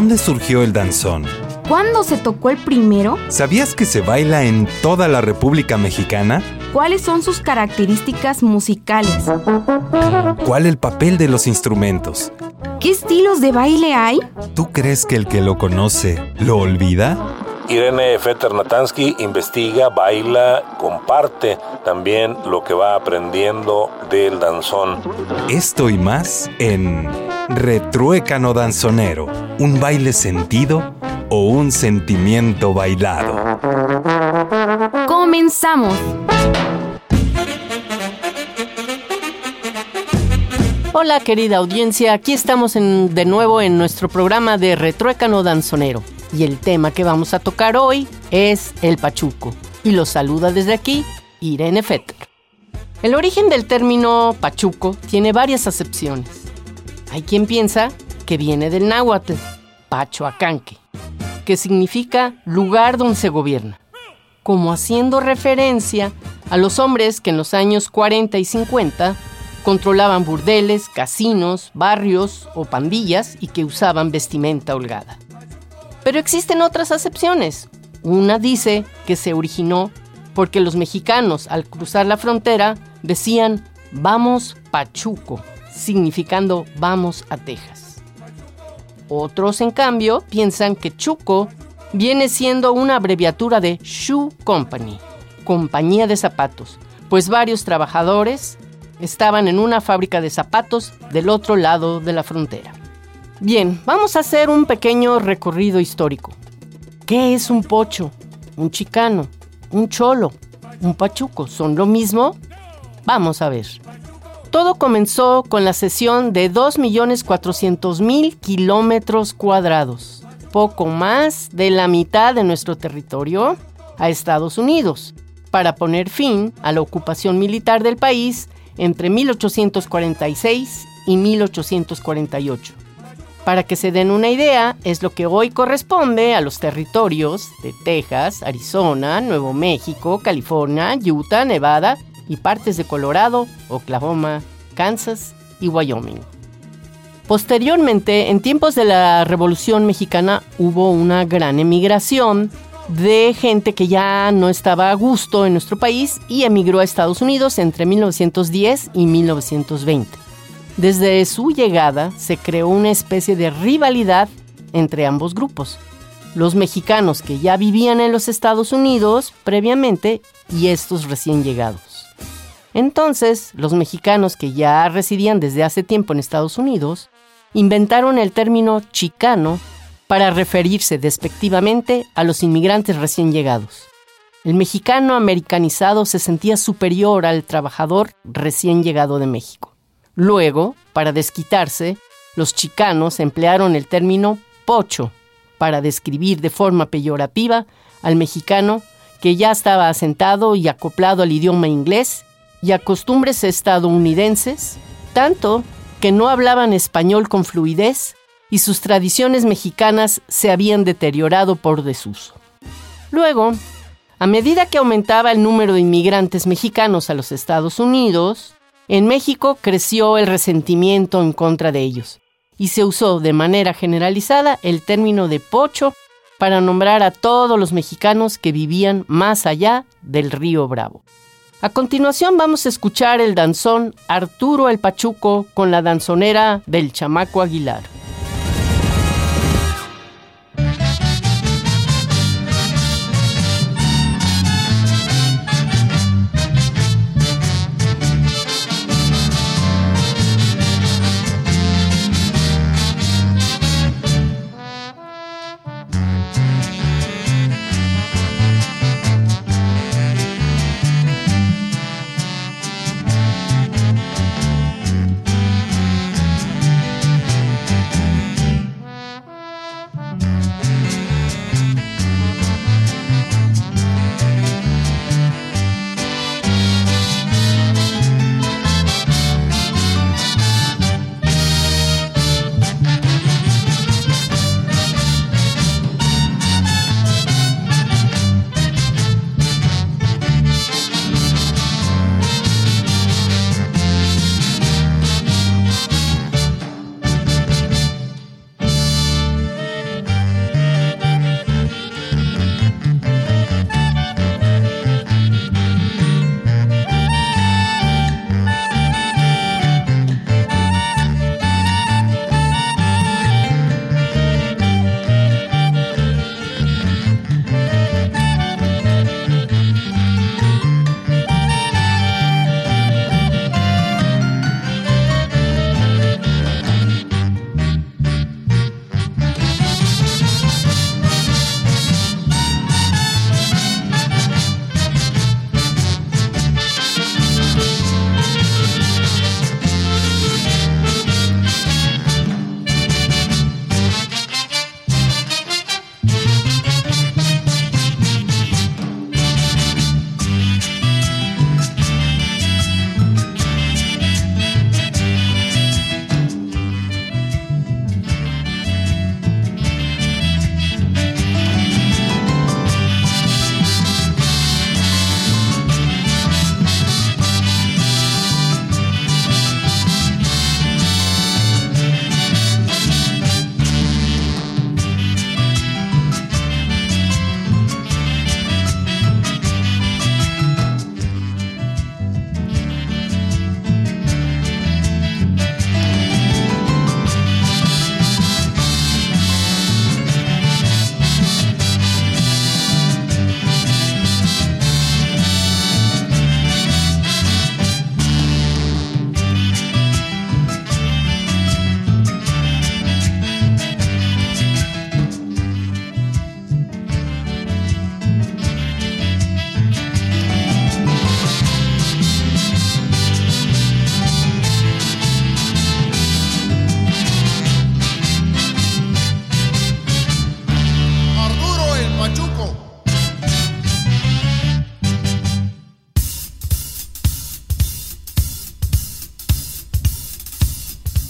¿Dónde surgió el danzón? ¿Cuándo se tocó el primero? ¿Sabías que se baila en toda la República Mexicana? ¿Cuáles son sus características musicales? ¿Cuál el papel de los instrumentos? ¿Qué estilos de baile hay? ¿Tú crees que el que lo conoce lo olvida? Irene Fetter Natansky investiga, baila, comparte también lo que va aprendiendo del danzón. Esto y más en Retruécano Danzonero, un baile sentido o un sentimiento bailado. ¡Comenzamos! Hola querida audiencia, aquí estamos de nuevo en nuestro programa de Retruécano Danzonero. Y el tema que vamos a tocar hoy es el pachuco. Y lo saluda desde aquí Irene Fetter. El origen del término pachuco tiene varias acepciones. Hay quien piensa que viene del náhuatl, pachoacanque, que significa lugar donde se gobierna, como haciendo referencia a los hombres que en los años 40 y 50 controlaban burdeles, casinos, barrios o pandillas y que usaban vestimenta holgada. Pero existen otras acepciones. Una dice que se originó porque los mexicanos al cruzar la frontera decían vamos Pachuco, significando vamos a Texas. Otros, en cambio, piensan que Chuco viene siendo una abreviatura de Shoe Company, compañía de zapatos, pues varios trabajadores estaban en una fábrica de zapatos del otro lado de la frontera. Bien, vamos a hacer un pequeño recorrido histórico. ¿Qué es un pocho? ¿Un chicano? ¿Un cholo? ¿Un pachuco? ¿Son lo mismo? Vamos a ver. Todo comenzó con la cesión de 2.400.000 kilómetros cuadrados, poco más de la mitad de nuestro territorio, a Estados Unidos, para poner fin a la ocupación militar del país entre 1846 y 1848. Para que se den una idea, es lo que hoy corresponde a los territorios de Texas, Arizona, Nuevo México, California, Utah, Nevada y partes de Colorado, Oklahoma, Kansas y Wyoming. Posteriormente, en tiempos de la Revolución Mexicana, hubo una gran emigración de gente que ya no estaba a gusto en nuestro país y emigró a Estados Unidos entre 1910 y 1920. Desde su llegada se creó una especie de rivalidad entre ambos grupos. Los mexicanos que ya vivían en los Estados Unidos previamente y estos recién llegados. Entonces, los mexicanos que ya residían desde hace tiempo en Estados Unidos inventaron el término chicano para referirse despectivamente a los inmigrantes recién llegados. El mexicano americanizado se sentía superior al trabajador recién llegado de México. Luego, para desquitarse, los chicanos emplearon el término pocho para describir de forma peyorativa al mexicano que ya estaba asentado y acoplado al idioma inglés y a costumbres estadounidenses, tanto que no hablaban español con fluidez y sus tradiciones mexicanas se habían deteriorado por desuso. Luego, a medida que aumentaba el número de inmigrantes mexicanos a los Estados Unidos, en México creció el resentimiento en contra de ellos y se usó de manera generalizada el término de pocho para nombrar a todos los mexicanos que vivían más allá del río Bravo. A continuación vamos a escuchar el danzón Arturo el Pachuco con la danzonera del Chamaco Aguilar.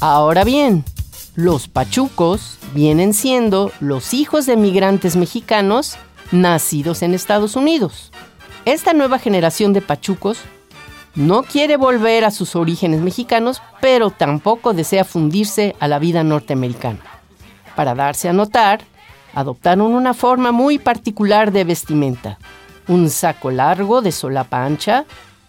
Ahora bien, los pachucos vienen siendo los hijos de migrantes mexicanos nacidos en Estados Unidos. Esta nueva generación de pachucos no quiere volver a sus orígenes mexicanos, pero tampoco desea fundirse a la vida norteamericana. Para darse a notar, adoptaron una forma muy particular de vestimenta. Un saco largo de solapa ancha,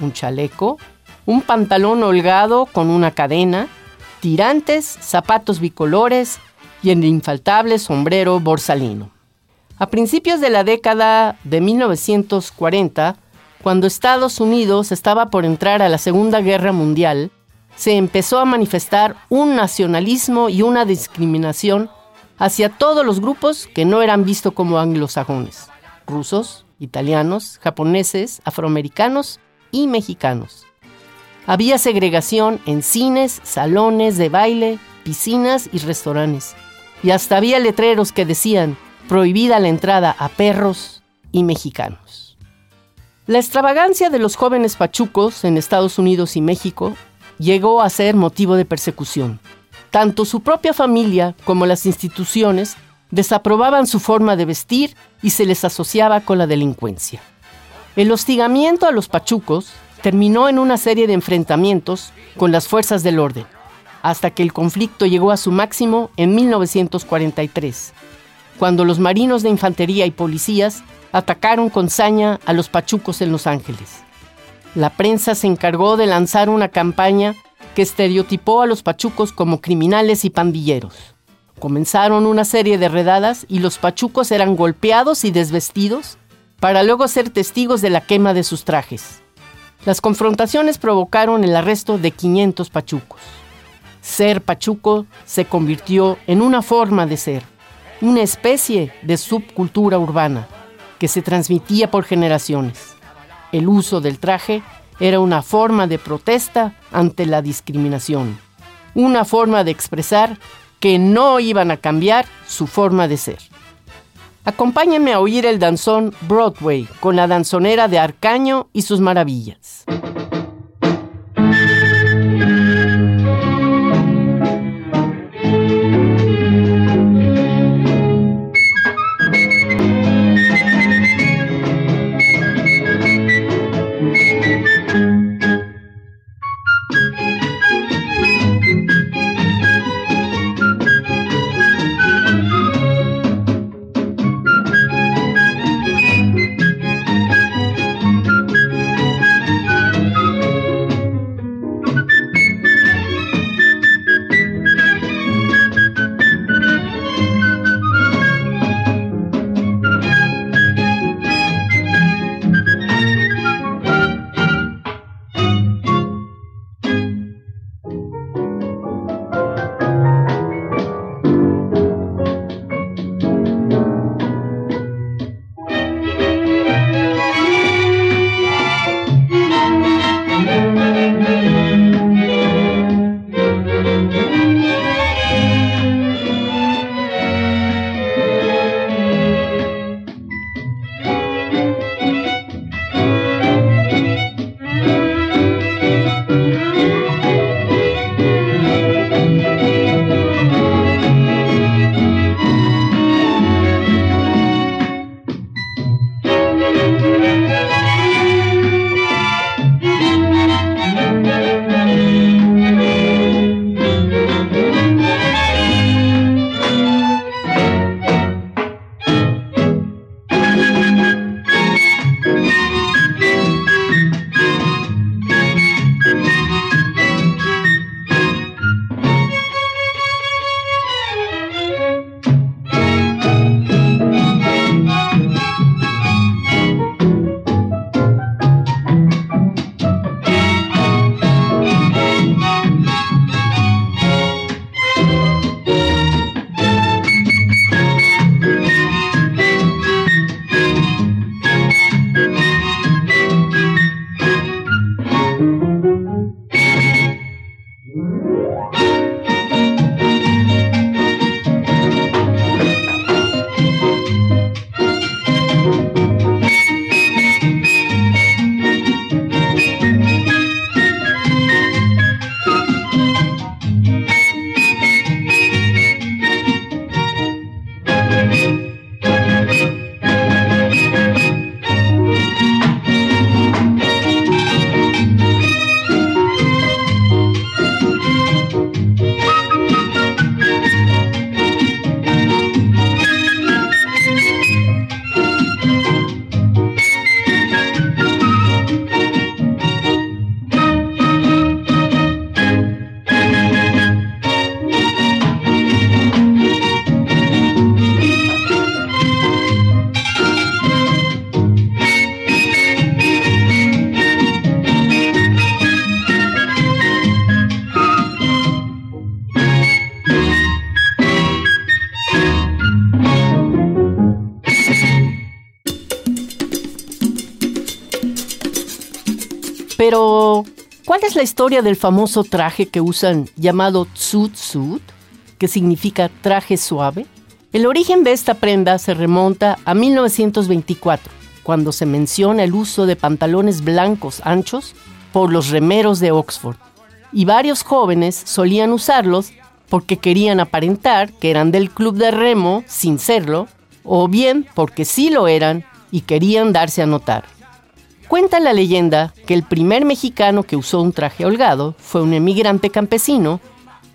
un chaleco, un pantalón holgado con una cadena, tirantes, zapatos bicolores y el infaltable sombrero borsalino. A principios de la década de 1940, cuando Estados Unidos estaba por entrar a la Segunda Guerra Mundial, se empezó a manifestar un nacionalismo y una discriminación hacia todos los grupos que no eran vistos como anglosajones, rusos, italianos, japoneses, afroamericanos y mexicanos. Había segregación en cines, salones de baile, piscinas y restaurantes. Y hasta había letreros que decían prohibida la entrada a perros y mexicanos. La extravagancia de los jóvenes pachucos en Estados Unidos y México llegó a ser motivo de persecución. Tanto su propia familia como las instituciones desaprobaban su forma de vestir y se les asociaba con la delincuencia. El hostigamiento a los pachucos terminó en una serie de enfrentamientos con las fuerzas del orden, hasta que el conflicto llegó a su máximo en 1943, cuando los marinos de infantería y policías atacaron con saña a los pachucos en Los Ángeles. La prensa se encargó de lanzar una campaña que estereotipó a los pachucos como criminales y pandilleros. Comenzaron una serie de redadas y los pachucos eran golpeados y desvestidos para luego ser testigos de la quema de sus trajes. Las confrontaciones provocaron el arresto de 500 pachucos. Ser pachuco se convirtió en una forma de ser, una especie de subcultura urbana que se transmitía por generaciones. El uso del traje era una forma de protesta ante la discriminación, una forma de expresar que no iban a cambiar su forma de ser. Acompáñenme a oír el danzón Broadway con la danzonera de Arcaño y sus maravillas. La historia del famoso traje que usan llamado tsut que significa traje suave? El origen de esta prenda se remonta a 1924, cuando se menciona el uso de pantalones blancos anchos por los remeros de Oxford. Y varios jóvenes solían usarlos porque querían aparentar que eran del club de remo sin serlo, o bien porque sí lo eran y querían darse a notar. Cuenta la leyenda que el primer mexicano que usó un traje holgado fue un emigrante campesino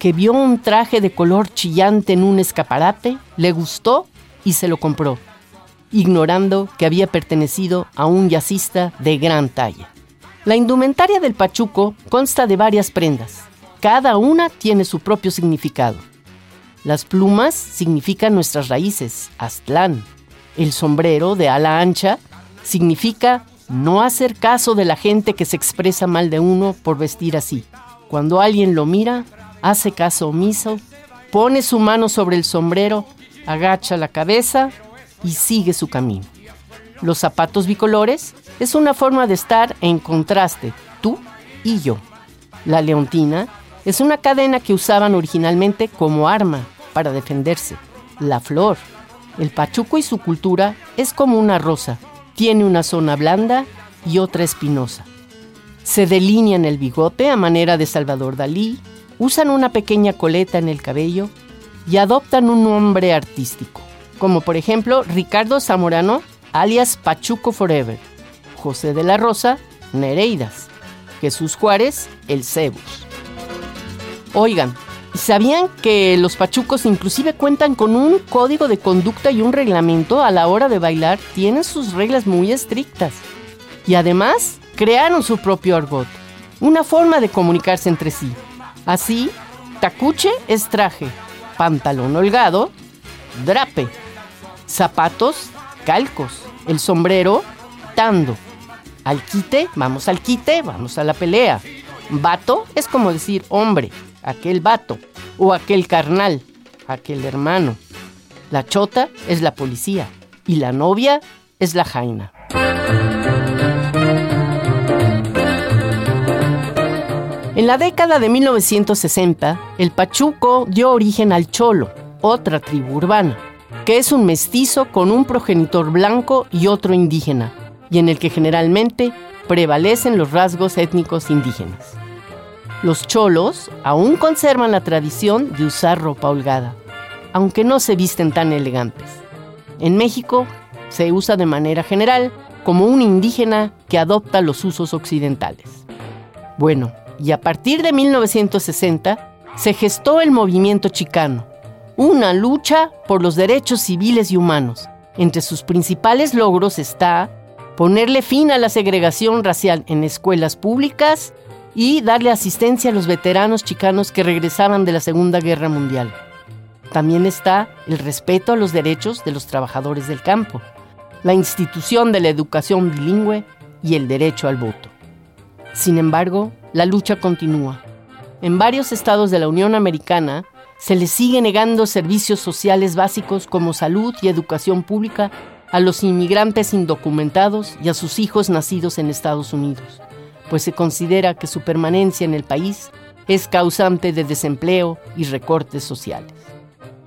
que vio un traje de color chillante en un escaparate, le gustó y se lo compró, ignorando que había pertenecido a un yacista de gran talla. La indumentaria del pachuco consta de varias prendas. Cada una tiene su propio significado. Las plumas significan nuestras raíces, Aztlán. El sombrero de ala ancha significa no hacer caso de la gente que se expresa mal de uno por vestir así. Cuando alguien lo mira, hace caso omiso, pone su mano sobre el sombrero, agacha la cabeza y sigue su camino. Los zapatos bicolores es una forma de estar en contraste, tú y yo. La leontina es una cadena que usaban originalmente como arma para defenderse. La flor. El pachuco y su cultura es como una rosa. Tiene una zona blanda y otra espinosa. Se delinean el bigote a manera de Salvador Dalí, usan una pequeña coleta en el cabello y adoptan un nombre artístico, como por ejemplo Ricardo Zamorano, alias Pachuco Forever, José de la Rosa, Nereidas, Jesús Juárez, El Cebus. Oigan, ¿sabían que los pachucos inclusive cuentan con un código de conducta y un reglamento a la hora de bailar? Tienen sus reglas muy estrictas. Y además, crearon su propio argot, una forma de comunicarse entre sí. Así, tacuche es traje, pantalón holgado, drape, zapatos, calcos, el sombrero, tando. Al quite, vamos al quite, vamos a la pelea. Vato es como decir hombre, aquel vato, o aquel carnal, aquel hermano. La chota es la policía y la novia es la jaina. En la década de 1960, el Pachuco dio origen al Cholo, otra tribu urbana, que es un mestizo con un progenitor blanco y otro indígena, y en el que generalmente prevalecen los rasgos étnicos indígenas. Los cholos aún conservan la tradición de usar ropa holgada, aunque no se visten tan elegantes. En México se usa de manera general como un indígena que adopta los usos occidentales. Bueno, y a partir de 1960 se gestó el movimiento chicano, una lucha por los derechos civiles y humanos. Entre sus principales logros está ponerle fin a la segregación racial en escuelas públicas y darle asistencia a los veteranos chicanos que regresaban de la Segunda Guerra Mundial. También está el respeto a los derechos de los trabajadores del campo, la institución de la educación bilingüe y el derecho al voto. Sin embargo, la lucha continúa. En varios estados de la Unión Americana se les sigue negando servicios sociales básicos como salud y educación pública a los inmigrantes indocumentados y a sus hijos nacidos en Estados Unidos, pues se considera que su permanencia en el país es causante de desempleo y recortes sociales.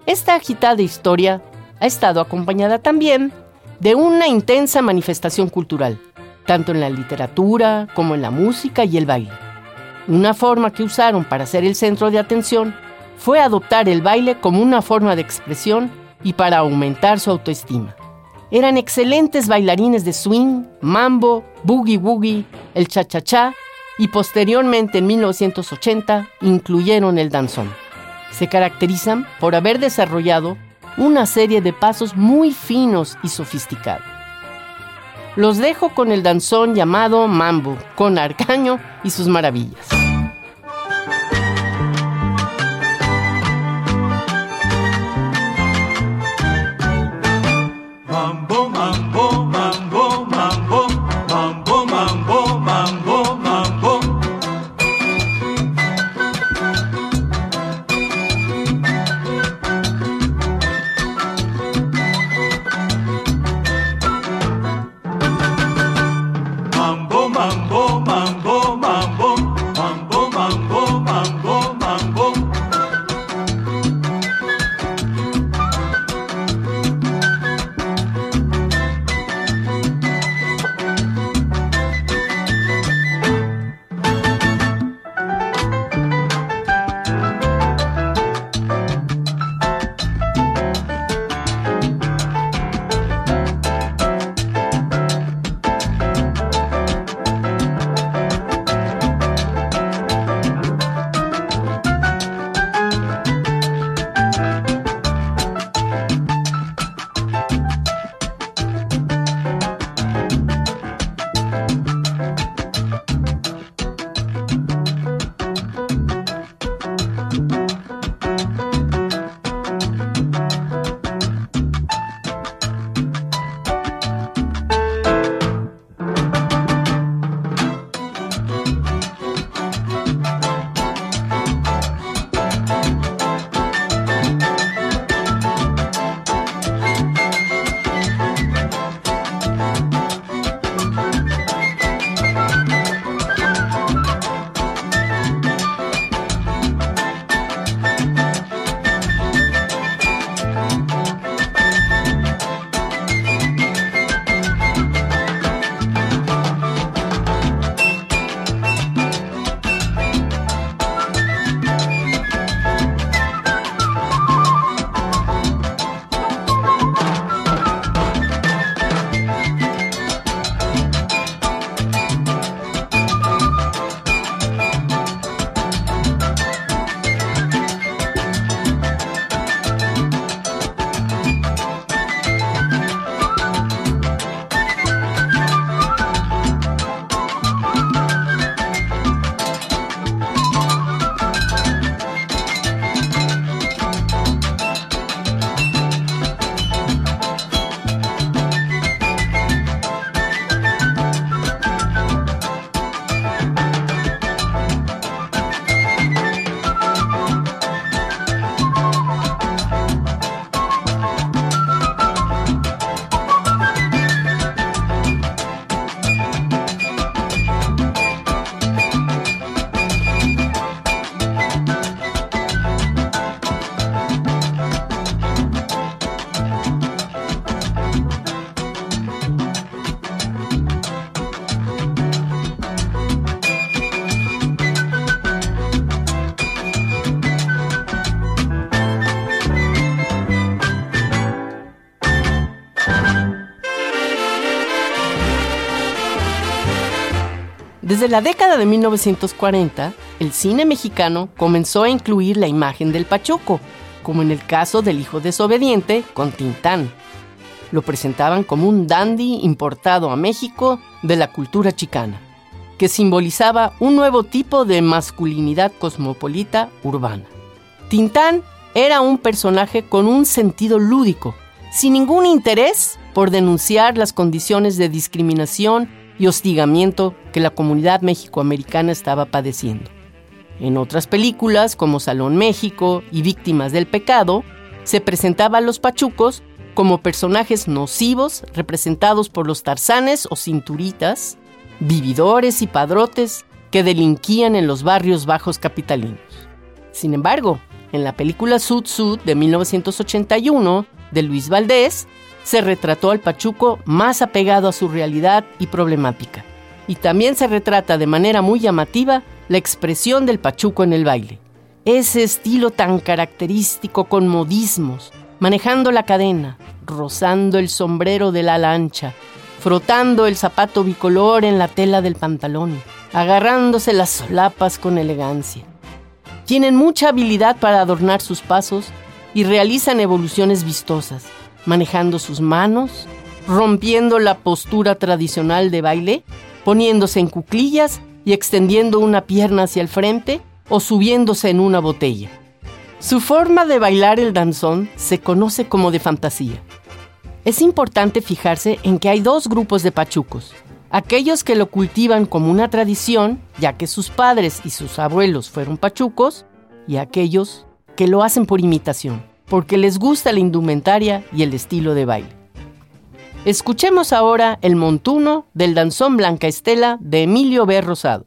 Esta agitada historia ha estado acompañada también de una intensa manifestación cultural, tanto en la literatura como en la música y el baile. Una forma que usaron para ser el centro de atención fue adoptar el baile como una forma de expresión y para aumentar su autoestima. Eran excelentes bailarines de swing, mambo, boogie woogie, el cha-cha-cha y posteriormente en 1980 incluyeron el danzón. Se caracterizan por haber desarrollado una serie de pasos muy finos y sofisticados. Los dejo con el danzón llamado Mambo, con Arcaño y sus maravillas. Desde la década de 1940, el cine mexicano comenzó a incluir la imagen del pachuco, como en el caso del hijo desobediente con Tintán. Lo presentaban como un dandy importado a México de la cultura chicana, que simbolizaba un nuevo tipo de masculinidad cosmopolita urbana. Tintán era un personaje con un sentido lúdico, sin ningún interés por denunciar las condiciones de discriminación y hostigamiento que la comunidad mexicoamericana estaba padeciendo. En otras películas, como Salón México y Víctimas del Pecado, se presentaba a los pachucos como personajes nocivos representados por los tarzanes o cinturitas, vividores y padrotes que delinquían en los barrios bajos capitalinos. Sin embargo, en la película Sud Sud de 1981 de Luis Valdés, se retrató al Pachuco más apegado a su realidad y problemática. Y también se retrata de manera muy llamativa la expresión del Pachuco en el baile. Ese estilo tan característico con modismos, manejando la cadena, rozando el sombrero de la lancha, frotando el zapato bicolor en la tela del pantalón, agarrándose las solapas con elegancia. Tienen mucha habilidad para adornar sus pasos y realizan evoluciones vistosas manejando sus manos, rompiendo la postura tradicional de baile, poniéndose en cuclillas y extendiendo una pierna hacia el frente o subiéndose en una botella. Su forma de bailar el danzón se conoce como de fantasía. Es importante fijarse en que hay dos grupos de pachucos. Aquellos que lo cultivan como una tradición, ya que sus padres y sus abuelos fueron pachucos, y aquellos que lo hacen por imitación porque les gusta la indumentaria y el estilo de baile. Escuchemos ahora el montuno del danzón Blanca Estela de Emilio B. Rosado.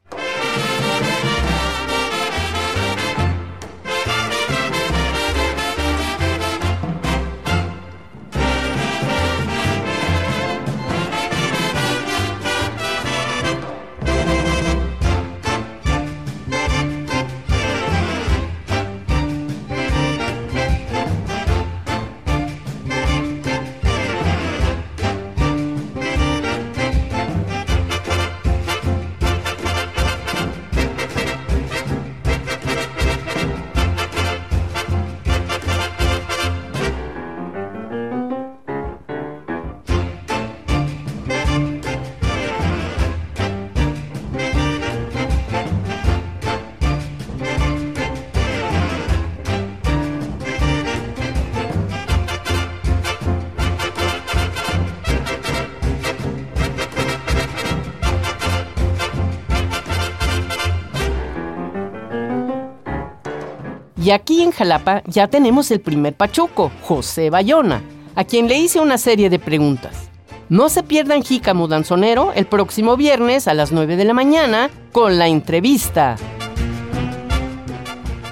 Y aquí en Jalapa ya tenemos el primer pachuco, José Bayona, a quien le hice una serie de preguntas. No se pierdan Jícamo Danzonero el próximo viernes a las 9 de la mañana con la entrevista.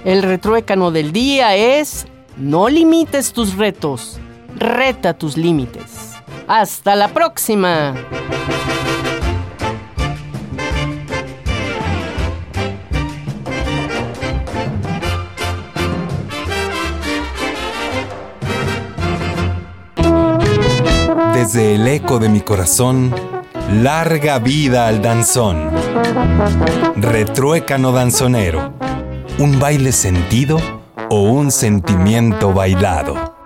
El retruécano del día es No limites tus retos, reta tus límites. Hasta la próxima. Desde el eco de mi corazón, larga vida al danzón. Retruécano danzonero, un baile sentido o un sentimiento bailado.